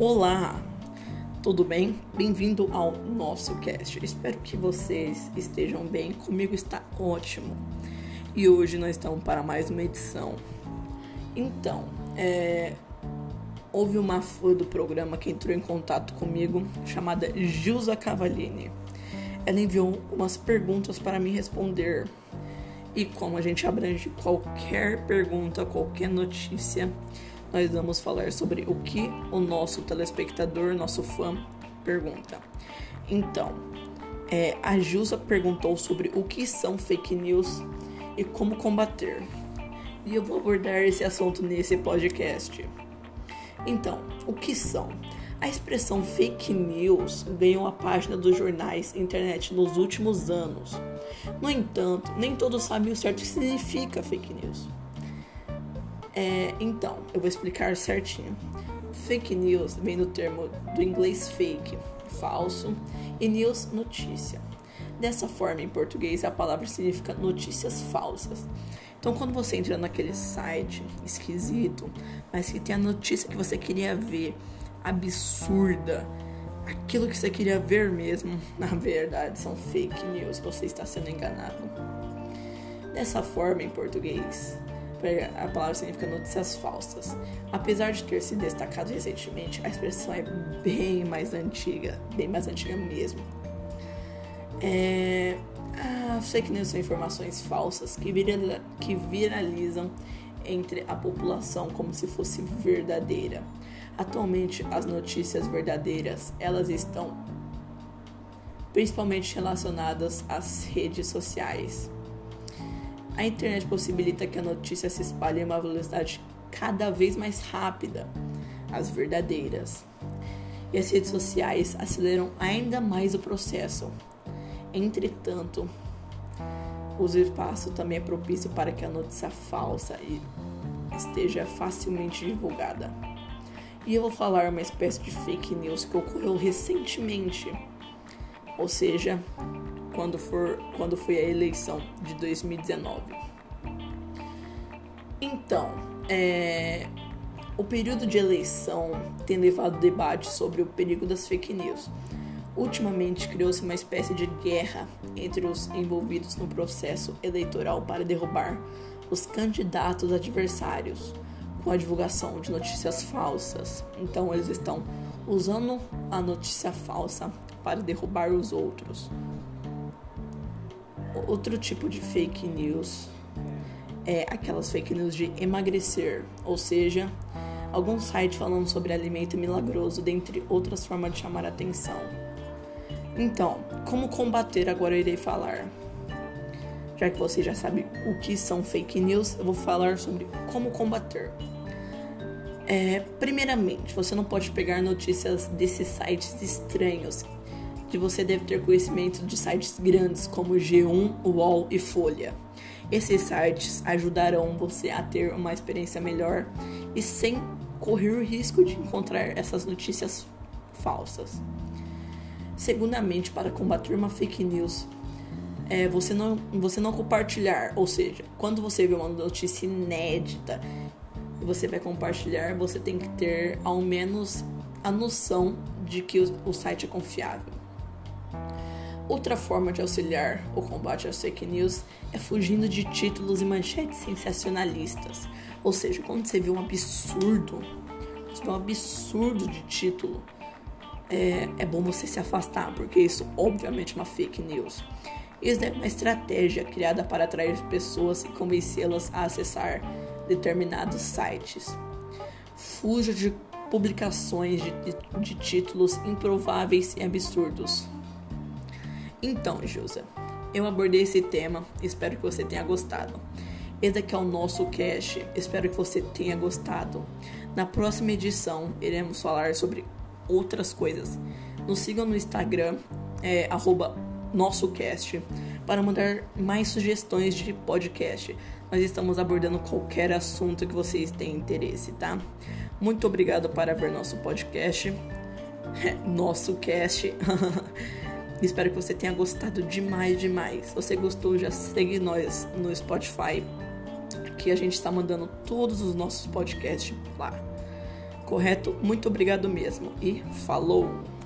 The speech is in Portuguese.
Olá, tudo bem? Bem-vindo ao nosso cast. Espero que vocês estejam bem. Comigo está ótimo. E hoje nós estamos para mais uma edição. Então, é, houve uma fã do programa que entrou em contato comigo, chamada Jusa Cavallini. Ela enviou umas perguntas para me responder. E como a gente abrange qualquer pergunta, qualquer notícia, nós vamos falar sobre o que o nosso telespectador, nosso fã, pergunta. Então, é, a Jusa perguntou sobre o que são fake news e como combater. E eu vou abordar esse assunto nesse podcast. Então, o que são? A expressão fake news ganhou a página dos jornais e internet nos últimos anos. No entanto, nem todos sabem o certo que significa fake news. É, então, eu vou explicar certinho. Fake news vem do termo do inglês fake, falso, e news, notícia. Dessa forma, em português, a palavra significa notícias falsas. Então, quando você entra naquele site esquisito, mas que tem a notícia que você queria ver, absurda, aquilo que você queria ver mesmo, na verdade, são fake news, você está sendo enganado. Dessa forma, em português, a palavra significa notícias falsas. Apesar de ter sido destacado recentemente, a expressão é bem mais antiga, bem mais antiga mesmo. É, as fake news são informações falsas que, que viralizam entre a população como se fosse verdadeira. Atualmente, as notícias verdadeiras elas estão principalmente relacionadas às redes sociais. A internet possibilita que a notícia se espalhe em uma velocidade cada vez mais rápida, as verdadeiras. E as redes sociais aceleram ainda mais o processo. Entretanto, o espaço também é propício para que a notícia falsa esteja facilmente divulgada. E eu vou falar uma espécie de fake news que ocorreu recentemente, ou seja, quando, for, quando foi a eleição de 2019. Então, é, o período de eleição tem levado debate sobre o perigo das fake news. Ultimamente criou-se uma espécie de guerra entre os envolvidos no processo eleitoral para derrubar os candidatos adversários com a divulgação de notícias falsas. Então, eles estão usando a notícia falsa para derrubar os outros. Outro tipo de fake news é aquelas fake news de emagrecer, ou seja, algum site falando sobre alimento milagroso, dentre outras formas de chamar atenção. Então, como combater agora eu irei falar. Já que você já sabe o que são fake news, eu vou falar sobre como combater. É, primeiramente, você não pode pegar notícias desses sites estranhos que você deve ter conhecimento de sites grandes como G1, UOL e Folha. Esses sites ajudarão você a ter uma experiência melhor e sem correr o risco de encontrar essas notícias falsas. Segundamente, para combater uma fake news, é você não, você não compartilhar, ou seja, quando você vê uma notícia inédita e você vai compartilhar, você tem que ter ao menos a noção de que o, o site é confiável. Outra forma de auxiliar o combate às fake news é fugindo de títulos e manchetes sensacionalistas. Ou seja, quando você vê um absurdo, você vê um absurdo de título, é, é bom você se afastar, porque isso obviamente é uma fake news. Isso é uma estratégia criada para atrair pessoas e convencê-las a acessar determinados sites. Fuja de publicações de, de, de títulos improváveis e absurdos. Então, Jusa, eu abordei esse tema, espero que você tenha gostado. Esse aqui é o nosso cast, espero que você tenha gostado. Na próxima edição, iremos falar sobre outras coisas. Nos sigam no Instagram, é, nossocast, para mandar mais sugestões de podcast. Nós estamos abordando qualquer assunto que vocês tenham interesse, tá? Muito obrigado para ver nosso podcast. nosso cast. Espero que você tenha gostado demais, demais. Se você gostou, já segue nós no Spotify, que a gente está mandando todos os nossos podcasts lá. Correto? Muito obrigado mesmo e falou!